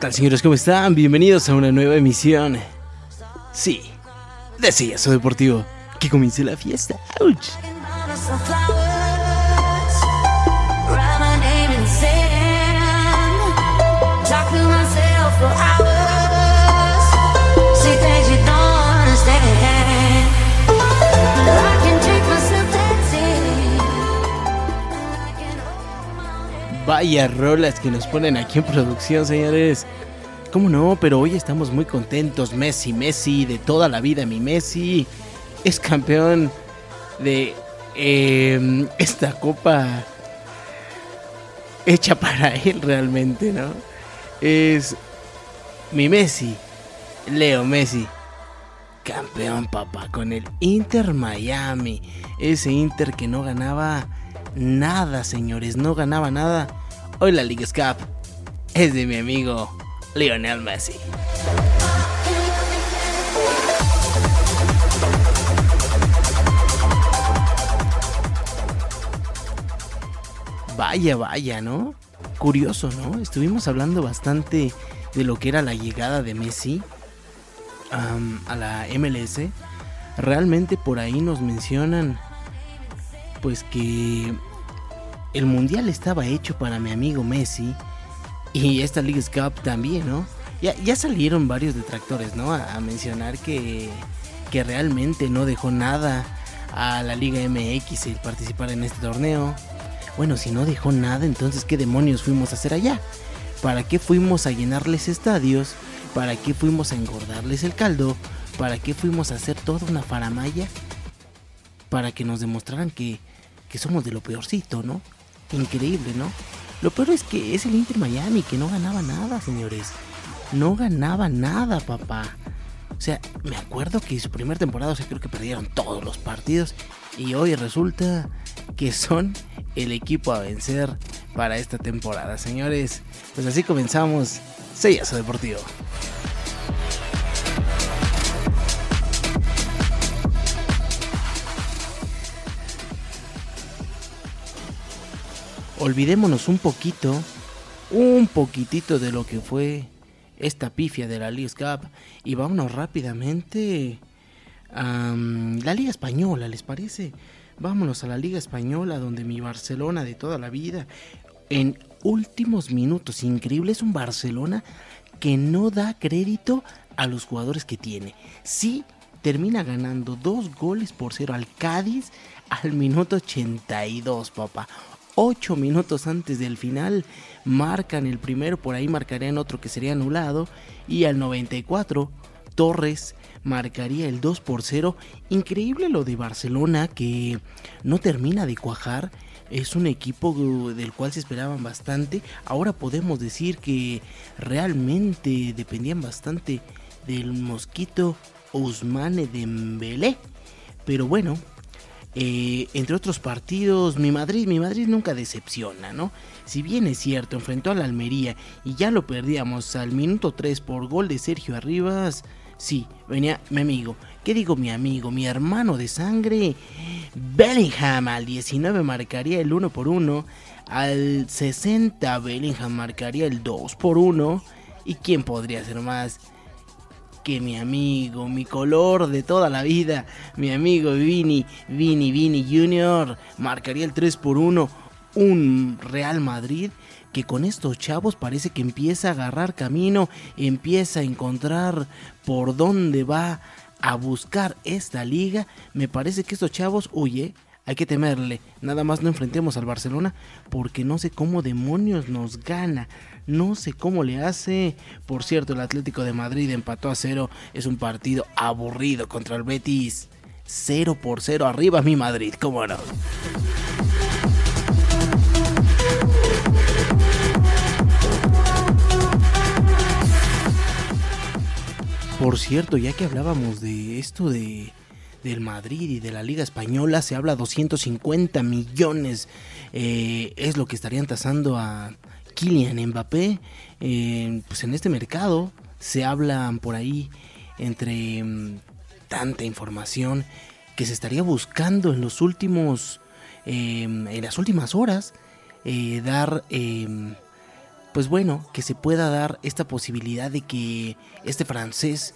tal, señores? ¿Cómo están? Bienvenidos a una nueva emisión. Sí, de Sillazo Deportivo. Que comience la fiesta. ¡Auch! Vaya rolas que nos ponen aquí en producción, señores. ¿Cómo no? Pero hoy estamos muy contentos. Messi, Messi, de toda la vida, mi Messi. Es campeón de eh, esta copa hecha para él realmente, ¿no? Es mi Messi, Leo Messi. Campeón, papá, con el Inter Miami. Ese Inter que no ganaba nada, señores, no ganaba nada. Hoy la League Cup es de mi amigo Lionel Messi. Vaya, vaya, ¿no? Curioso, ¿no? Estuvimos hablando bastante de lo que era la llegada de Messi a la MLS. Realmente por ahí nos mencionan pues que el mundial estaba hecho para mi amigo Messi y esta League Cup también, ¿no? Ya, ya salieron varios detractores, ¿no? A, mencionar que, que realmente no dejó nada a la Liga MX el participar en este torneo. Bueno, si no dejó nada, entonces ¿qué demonios fuimos a hacer allá? ¿Para qué fuimos a llenarles estadios? ¿Para qué fuimos a engordarles el caldo? ¿Para qué fuimos a hacer toda una faramaya? Para que nos demostraran que, que somos de lo peorcito, ¿no? Increíble, ¿no? Lo peor es que es el Inter Miami que no ganaba nada, señores. No ganaba nada, papá. O sea, me acuerdo que su primera temporada, o sea, creo que perdieron todos los partidos. Y hoy resulta que son el equipo a vencer para esta temporada, señores. Pues así comenzamos Sellazo Deportivo. Olvidémonos un poquito, un poquitito de lo que fue esta pifia de la League Cup y vámonos rápidamente a mm, la Liga Española, ¿les parece? Vámonos a la Liga Española donde mi Barcelona de toda la vida en últimos minutos, increíble, es un Barcelona que no da crédito a los jugadores que tiene. Sí termina ganando dos goles por cero al Cádiz al minuto 82, papá. Ocho minutos antes del final marcan el primero, por ahí marcarían otro que sería anulado. Y al 94, Torres marcaría el 2 por 0. Increíble lo de Barcelona que no termina de cuajar. Es un equipo del cual se esperaban bastante. Ahora podemos decir que realmente dependían bastante del mosquito Ousmane Dembélé. Pero bueno, eh, entre otros partidos, mi Madrid, mi Madrid nunca decepciona, ¿no? Si bien es cierto, enfrentó a la Almería y ya lo perdíamos al minuto 3 por gol de Sergio Arribas, sí, venía mi amigo. ¿Qué digo mi amigo? Mi hermano de sangre. Bellingham al 19 marcaría el 1 por 1. Al 60 Bellingham marcaría el 2 por 1. ¿Y quién podría ser más? Que mi amigo, mi color de toda la vida, mi amigo Vini, Vini, Vini Junior, marcaría el 3 por 1, un Real Madrid que con estos chavos parece que empieza a agarrar camino, empieza a encontrar por dónde va a buscar esta liga. Me parece que estos chavos, oye, hay que temerle. Nada más no enfrentemos al Barcelona porque no sé cómo demonios nos gana. No sé cómo le hace. Por cierto, el Atlético de Madrid empató a cero. Es un partido aburrido contra el Betis. 0 por 0 arriba mi Madrid, cómo no. Por cierto, ya que hablábamos de esto de del Madrid y de la Liga Española, se habla 250 millones. eh, es lo que estarían tasando a Kylian Mbappé. Eh, pues en este mercado se hablan por ahí entre mm, tanta información que se estaría buscando en los últimos, em, en las últimas horas, eh, dar, em, pues bueno, que se pueda dar esta posibilidad de que este francés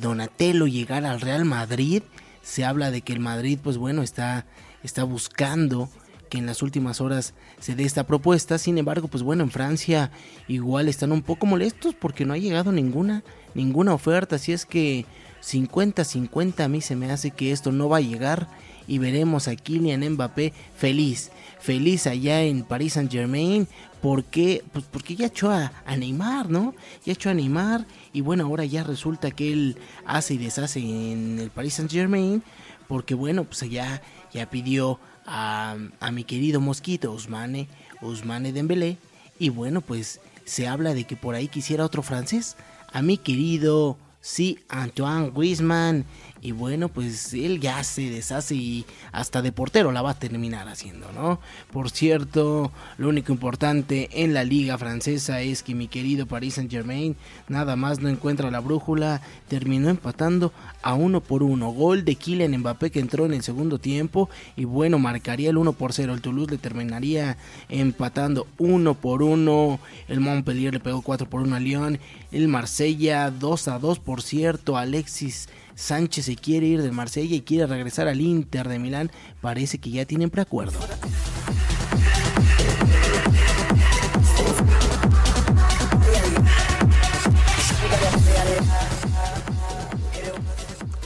Donatello llegara al Real Madrid. Se habla de que el Madrid, pues bueno, está, está buscando que en las últimas horas se dé esta propuesta. Sin embargo, pues bueno, en Francia igual están un poco molestos porque no ha llegado ninguna, ninguna oferta. Así es que 50-50 a mí se me hace que esto no va a llegar y veremos a Kylian Mbappé feliz, feliz allá en Paris Saint Germain. porque Pues porque ya echó a, Neymar, ¿no? Ya echó a Neymar y bueno, ahora ya resulta que él hace y deshace en el Paris Saint Germain porque bueno, pues ya, ya pidió a, a mi querido Mosquito, Usmane, Usmane Dembélé y bueno, pues se habla de que por ahí quisiera otro francés, a mi querido Sí, Antoine Griezmann y bueno, pues él ya se deshace y hasta de portero la va a terminar haciendo, ¿no? Por cierto, lo único importante en la liga francesa es que mi querido Paris Saint Germain nada más no encuentra la brújula, terminó empatando a uno por uno. Gol de Kylian Mbappé que entró en el segundo tiempo y bueno, marcaría el 1 por 0. El Toulouse le terminaría empatando uno por uno. El Montpellier le pegó 4 por 1 a Lyon. El Marsella 2 a 2, por cierto. Alexis Sánchez se quiere ir del Marsella y quiere regresar al Inter de Milán. Parece que ya tienen preacuerdo.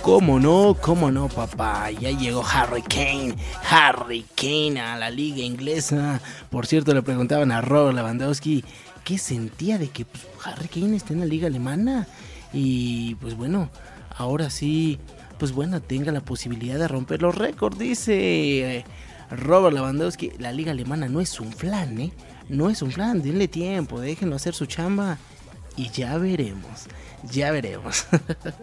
¿Cómo no? ¿Cómo no, papá? Ya llegó Harry Kane. Harry Kane a la liga inglesa. Por cierto, le preguntaban a Robert Lewandowski qué sentía de que pues, Harry Kane esté en la liga alemana. Y pues bueno, ahora sí, pues bueno, tenga la posibilidad de romper los récords, dice Robert Lewandowski. La liga alemana no es un flan, ¿eh? No es un flan, denle tiempo, déjenlo hacer su chamba y ya veremos, ya veremos.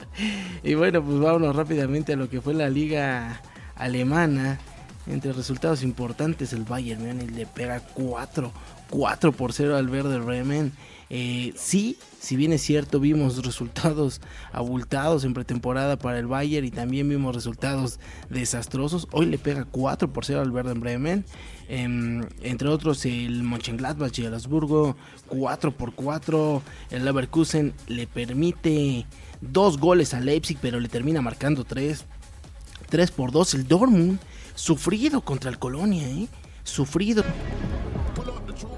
y bueno, pues vámonos rápidamente a lo que fue la liga alemana. Entre resultados importantes, el Bayern Múnich le pega 4, 4 por 0 al Verde Bremen. Eh, sí, si bien es cierto, vimos resultados abultados en pretemporada para el Bayern y también vimos resultados desastrosos. Hoy le pega 4 por 0 al Werder Bremen. Em, entre otros, el Mönchengladbach y el Habsburgo 4 por 4. El Leverkusen le permite dos goles a Leipzig, pero le termina marcando 3. 3 por 2. El Dortmund sufrido contra el Colonia, ¿eh? Sufrido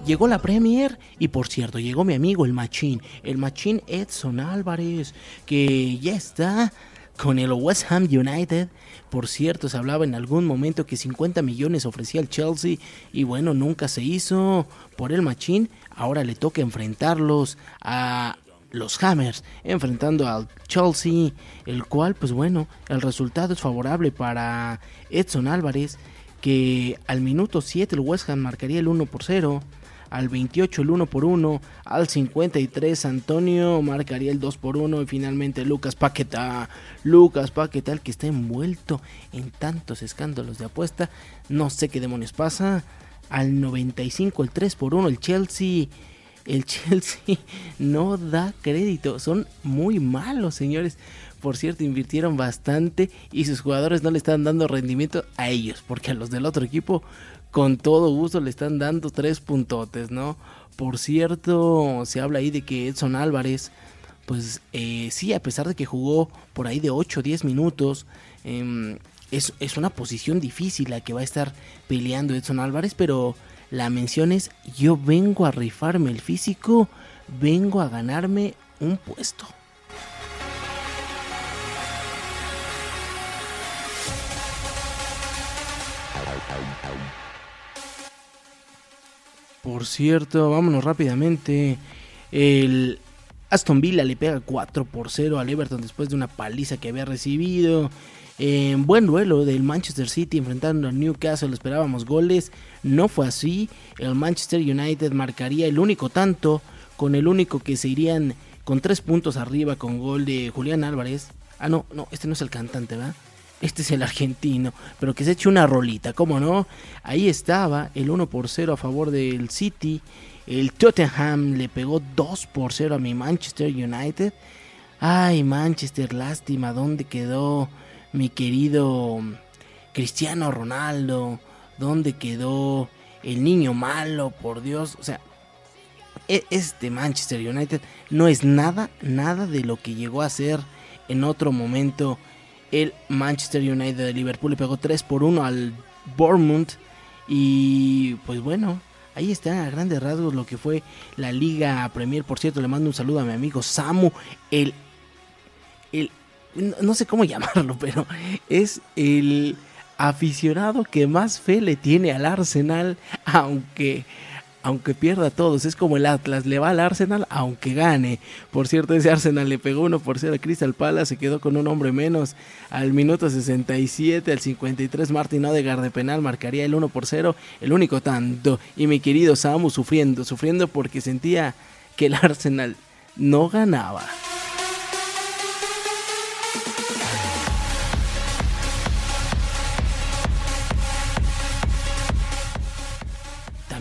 llegó la Premier y por cierto, llegó mi amigo el Machín, el Machín Edson Álvarez, que ya está con el West Ham United. Por cierto, se hablaba en algún momento que 50 millones ofrecía el Chelsea y bueno, nunca se hizo por el Machín. Ahora le toca enfrentarlos a los Hammers, enfrentando al Chelsea, el cual pues bueno, el resultado es favorable para Edson Álvarez que al minuto 7 el West Ham marcaría el 1 por 0 al 28 el 1 por 1, al 53 Antonio marcaría el 2 por 1 y finalmente Lucas Paqueta, Lucas Paqueta el que está envuelto en tantos escándalos de apuesta, no sé qué demonios pasa, al 95 el 3 por 1 el Chelsea, el Chelsea no da crédito, son muy malos señores. Por cierto, invirtieron bastante y sus jugadores no le están dando rendimiento a ellos, porque a los del otro equipo con todo gusto le están dando tres puntotes, ¿no? Por cierto, se habla ahí de que Edson Álvarez, pues eh, sí, a pesar de que jugó por ahí de 8 o 10 minutos, em, es, es, una posición difícil la que va a estar peleando Edson Álvarez, pero la mención es, yo vengo a rifarme el físico, vengo a ganarme un puesto. Por cierto, vámonos rápidamente. El Aston Villa le pega 4 por 0 al Everton después de una paliza que había recibido. En buen duelo del Manchester City enfrentando al Newcastle, esperábamos goles. No fue así. El Manchester United marcaría el único tanto, con el único que se irían con 3 puntos arriba con gol de Julián Álvarez. Ah, no, no, este no es el cantante, ¿verdad? Este es el argentino, pero que se eche una rolita, ¿cómo no? Ahí estaba el 1 por 0 a favor del City. El Tottenham le pegó 2 por 0 a mi Manchester United. Ay, Manchester, lástima, ¿dónde quedó mi querido Cristiano Ronaldo? ¿Dónde quedó el niño malo, por Dios? O sea, e, este Manchester United no es nada, nada de lo que llegó a ser en otro momento el Manchester United de Liverpool. Le pegó 3 por 1 al Bournemouth. Y pues bueno, ahí está a grandes rasgos lo que fue la Liga Premier. Por cierto, le mando un saludo a mi amigo Samu, el, el no sé cómo llamarlo, pero es el aficionado que más fe le tiene al Arsenal, aunque aunque pierda todos. Es como el Atlas, le va al Arsenal aunque gane. Por cierto, ese Arsenal le pegó uno por 0 a Crystal Palace, se quedó con un hombre menos. Al minuto 67, al 53, Martin Odegaard de penal marcaría el 1 por 0, el único tanto. Y mi querido Samu sufriendo, sufriendo porque sentía que el Arsenal no ganaba.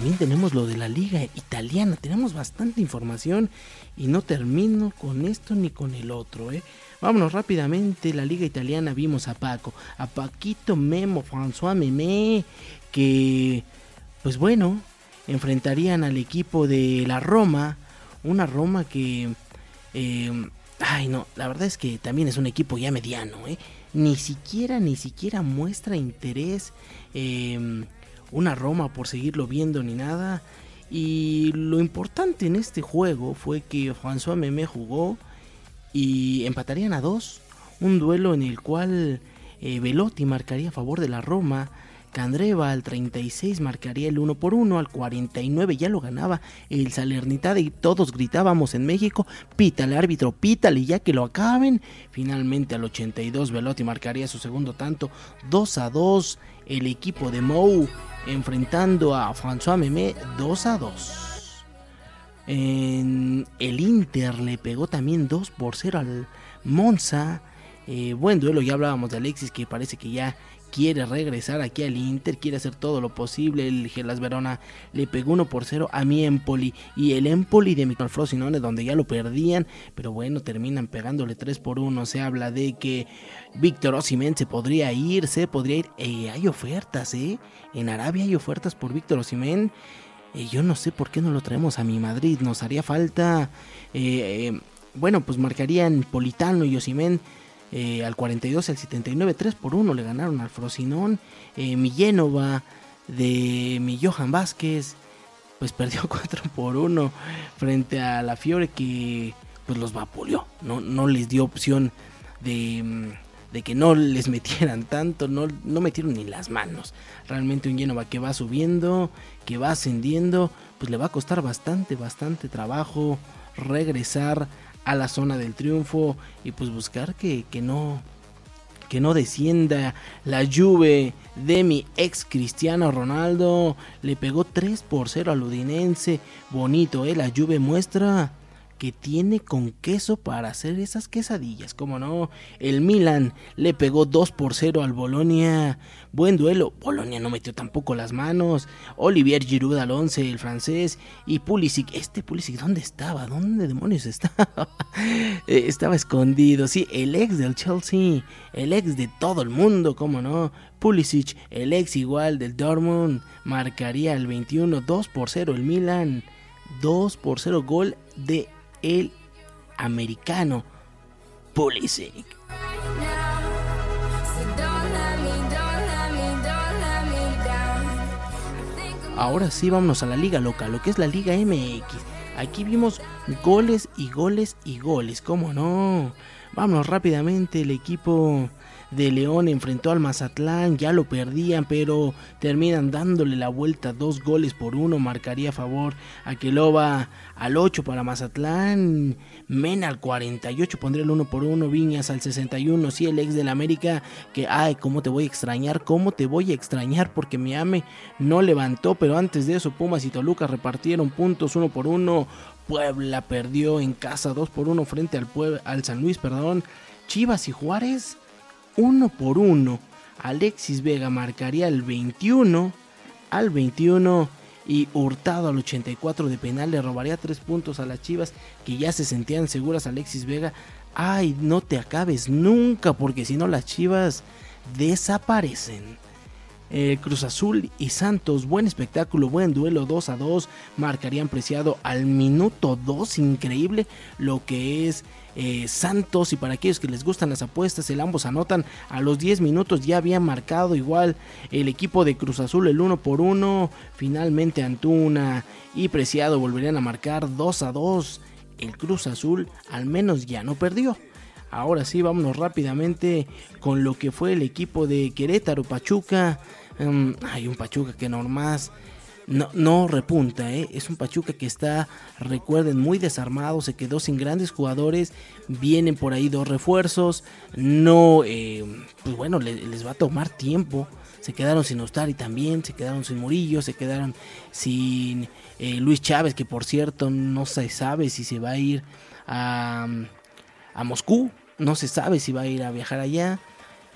También tenemos lo de la liga italiana. Tenemos bastante información y no termino con esto ni con el otro. ¿eh? Vámonos rápidamente. La liga italiana vimos a Paco, a Paquito Memo, François Memé, que pues bueno, enfrentarían al equipo de la Roma. Una Roma que... Eh, ay no, la verdad es que también es un equipo ya mediano. ¿eh? Ni siquiera, ni siquiera muestra interés. Eh, una Roma por seguirlo viendo ni nada. Y lo importante en este juego fue que François Memé jugó y empatarían a dos. Un duelo en el cual eh, Velotti marcaría a favor de la Roma Candreva al 36 marcaría el 1 por 1, al 49 ya lo ganaba el Salernitade y todos gritábamos en México, pítale árbitro, pítale ya que lo acaben. Finalmente al 82 Velotti marcaría su segundo tanto, 2 a 2 el equipo de Mou enfrentando a François Memé 2 a 2. En el Inter le pegó también 2 por 0 al Monza. Eh, buen duelo, ya hablábamos de Alexis que parece que ya quiere regresar aquí al Inter, quiere hacer todo lo posible. El Gelas Verona le pegó 1 por 0 a mi Empoli y el Empoli de Michael Frosinone donde ya lo perdían, pero bueno, terminan pegándole 3 por 1. Se habla de que Víctor Osimhen se podría ir, se podría ir. Eh, hay ofertas, ¿eh? En Arabia hay ofertas por Víctor Osimhen. Eh, yo no sé por qué no lo traemos a mi Madrid, nos haría falta. Eh, bueno, pues marcarían Politano y Osimhen eh, al 42 al 79, 3 por 1 le ganaron al Frosinón. Eh, mi Génova de mi Johan Vázquez, pues perdió 4 por 1 frente a la Fiore que pues los vapuleó. No, no les dio opción de, mm, de, que no les metieran tanto, no, no metieron ni las manos. Realmente un Génova que va subiendo, que va ascendiendo, pues le va a costar bastante, bastante trabajo regresar a la zona del triunfo y pues buscar que, que no que no descienda. La Juve de mi ex Cristiano Ronaldo le pegó 3 por 0 al Udinense. Bonito eh la Juve muestra que tiene con queso para hacer esas quesadillas, como no. El Milan le pegó 2 por 0 al Bolonia. Buen duelo. Bolonia no metió tampoco las manos. Olivier Giroud al 11, el francés. Y Pulisic. Este Pulisic, ¿dónde estaba? ¿Dónde demonios estaba? Eh, estaba escondido. Sí, el ex del Chelsea. El ex de todo el mundo, como no. Pulisic, el ex igual del Dortmund. Marcaría el 21, 2 por 0 el Milan. 2 por 0 gol de el americano Pulisic. Ahora sí, vámonos a la liga local, lo que es la liga MX. Aquí vimos goles y goles y goles, ¿cómo no? Vámonos rápidamente, el equipo de León enfrentó al Mazatlán, ya lo perdían, pero terminan dándole la vuelta, dos goles por uno, marcaría a favor Aqueloba al 8 para Mazatlán, Mena al 48 pondría el 1 por 1, Viñas al 61, sí, el ex del América, que ay, cómo te voy a extrañar, cómo te voy a extrañar, porque mi ame no levantó, pero antes de eso Pumas y Toluca repartieron puntos uno por uno, Puebla perdió en casa 2 por 1 frente al, al San Luis, perdón, Chivas y Juárez uno por uno. Alexis Vega marcaría el 21. Al 21 y Hurtado al 84 de penal le robaría tres puntos a las Chivas que ya se sentían seguras Alexis Vega. Ay, no te acabes nunca porque si no las Chivas desaparecen. Eh, Cruz Azul y Santos, buen espectáculo, buen duelo 2 a 2, marcarían preciado al minuto 2, increíble lo que es eh, Santos y para aquellos que les gustan las apuestas, el ambos anotan a los 10 minutos, ya había marcado igual el equipo de Cruz Azul el 1 por 1, finalmente Antuna y Preciado volverían a marcar 2 a 2, el Cruz Azul al menos ya no perdió. Ahora sí, vámonos rápidamente con lo que fue el equipo de Querétaro, Pachuca. Em, hay un Pachuca que nomás no, no repunta, ¿eh? es un Pachuca que está, recuerden, muy desarmado, se quedó sin grandes jugadores, vienen por ahí dos refuerzos, no, eh, pues bueno, les, va a tomar tiempo, se quedaron sin Ostari también, se quedaron sin Murillo, se quedaron sin eh, Luis Chávez, que por cierto no se sabe si se va a ir a, a Moscú, no se sabe si va a ir a viajar allá.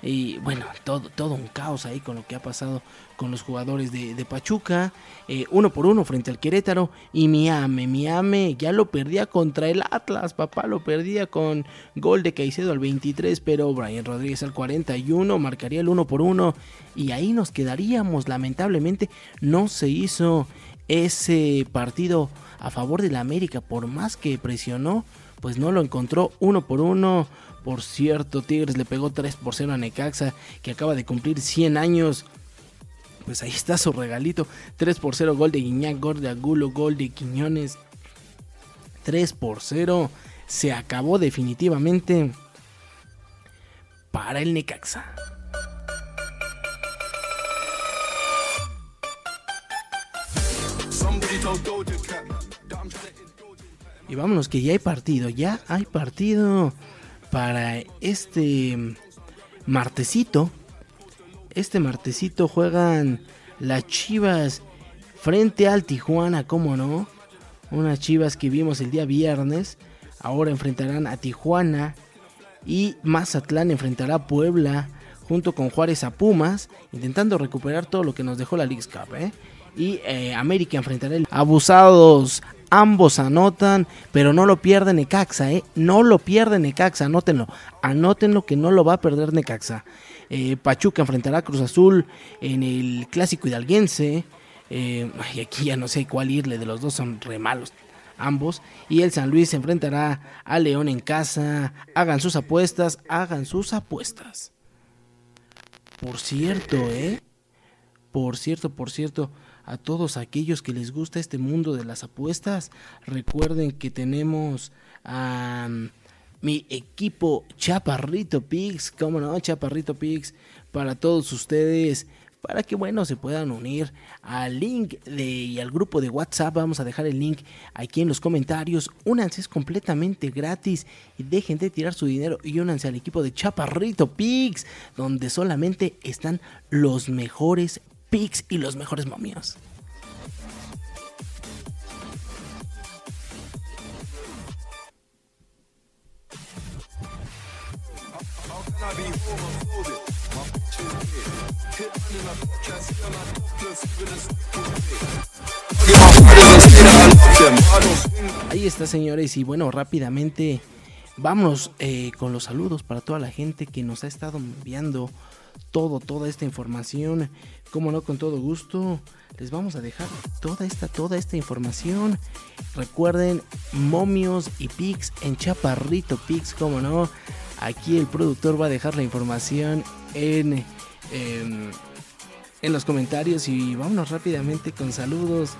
Y bueno, todo, todo un caos ahí con lo que ha pasado con los jugadores de, Pachuca. Eh, uno por uno frente al Querétaro. Y Miami, Miami ya lo perdía contra el Atlas. Papá lo perdía con gol de Caicedo al 23. Pero Brian Rodríguez al 41 marcaría el uno por uno. Y ahí nos quedaríamos. Lamentablemente no se hizo ese partido a favor de la América. Por más que presionó, pues no lo encontró uno por uno. Por cierto, Tigres le pegó 3 por 0 a Necaxa, que acaba de cumplir 100 años. Pues ahí está su regalito. 3 por 0, gol de Guiñac, gol de Agulo, gol de Quiñones. 3 por 0. Se acabó definitivamente para el Necaxa. Y vámonos que ya hay partido, ya hay partido para este martesito. Este martesito juegan las Chivas frente al Tijuana, ¿cómo no? Unas Chivas que vimos el día viernes. Ahora enfrentarán a Tijuana y Mazatlán enfrentará a Puebla junto con Juárez a Pumas, intentando recuperar todo lo que nos dejó la League Cup. ¿eh? Y eh, América enfrentará el abusados ambos anotan, pero no lo pierde Necaxa, ¿eh? No lo pierde Necaxa, anótenlo. Anótenlo que no lo va a perder Necaxa. Eh, Pachuca enfrentará a Cruz Azul en el clásico hidalguense. Eh, y aquí ya no sé cuál irle, de los dos son re malos ambos. Y el San Luis se enfrentará a León en casa. Hagan sus apuestas, hagan sus apuestas. Por cierto, ¿eh? Por cierto, por cierto a todos aquellos que les gusta este mundo de las apuestas. Recuerden que tenemos a mi equipo Chaparrito Pix, como no, Chaparrito Pix, para todos ustedes para que bueno se puedan unir al link de, y al grupo de WhatsApp. Vamos a dejar el link aquí en los comentarios. Únanse, es completamente gratis y dejen de tirar su dinero y únanse al equipo de Chaparrito Pix, donde solamente están los mejores pics y los mejores momios. Ahí está señores y bueno rápidamente vámonos eh, con los saludos para toda la gente que nos ha estado enviando todo, toda esta información. Como no, con todo gusto, les vamos a dejar toda esta, toda esta información. Recuerden, momios y pics en Chaparrito Pics, como no. Aquí el productor va a dejar la información en, em, en, los comentarios y vámonos rápidamente con saludos.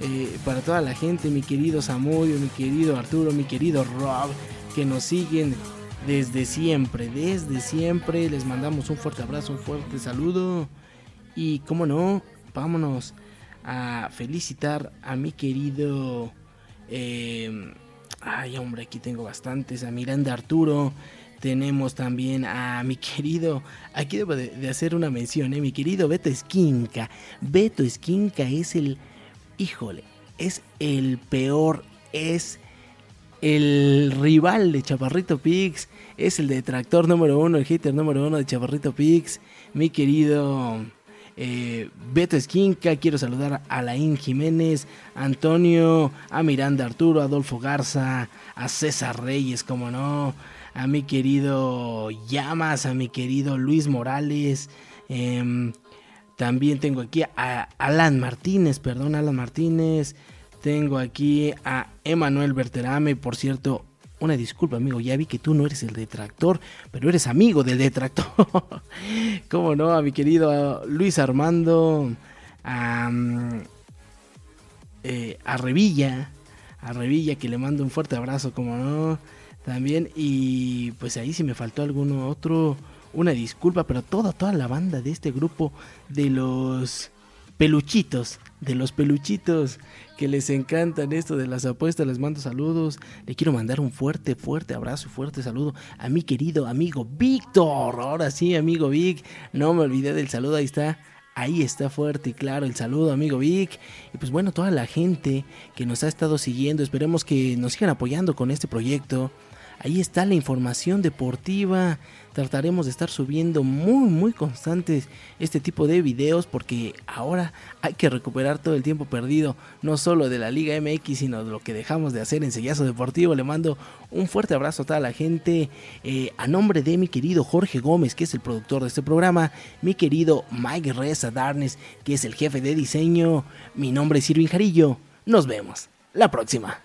Eh, para toda la gente, mi querido Samudio, mi querido Arturo, mi querido Rob, que nos siguen desde siempre, desde siempre. Les mandamos un fuerte abrazo, un fuerte saludo. Y como no, vámonos a felicitar a mi querido... Em, ay, hombre, aquí tengo bastantes. A Miranda Arturo. Tenemos también a mi querido, aquí debo de, hacer una mención, ¿eh? mi querido Beto Esquinca. Beto Esquinca es el, híjole, es el peor, es el rival de Chaparrito Pix, es el detractor número uno, el hater número uno de Chaparrito Pix, mi querido eh, Beto Esquinca, quiero saludar a Laín Jiménez, Antonio, a Miranda Arturo, Adolfo Garza, a César Reyes, como no, a mi querido Llamas, a mi querido Luis Morales, em, también tengo aquí a Alan Martínez, perdón, Alan Martínez, tengo aquí a Emanuel Berterame, por cierto, una disculpa, amigo. Ya vi que tú no eres el detractor, pero eres amigo del detractor. ¿Cómo no? A mi querido Luis Armando, a, eh, a Revilla, a Revilla, que le mando un fuerte abrazo, como no. También, y pues ahí si me faltó alguno otro, una disculpa, pero toda, toda la banda de este grupo de los peluchitos, de los peluchitos que les encantan esto de las apuestas, les mando saludos. Le quiero mandar un fuerte, fuerte abrazo, fuerte saludo a mi querido amigo Víctor. Ahora sí, amigo Vic, no me olvidé del saludo, ahí está. Ahí está fuerte y claro el saludo, amigo Vic. Y pues bueno, toda la gente que nos ha estado siguiendo, esperemos que nos sigan apoyando con este proyecto. Ahí está la información deportiva. Trataremos de estar subiendo muy, muy constantes este tipo de videos porque ahora hay que recuperar todo el tiempo perdido, no solo de la Liga MX, sino de lo que dejamos de hacer en Sellazo Deportivo. Le mando un fuerte abrazo a toda la gente. Eh, a nombre de mi querido Jorge Gómez, que es el productor de este programa, mi querido Mike Reza Darnes, que es el jefe de diseño, mi nombre es Irving Jarillo. Nos vemos la próxima.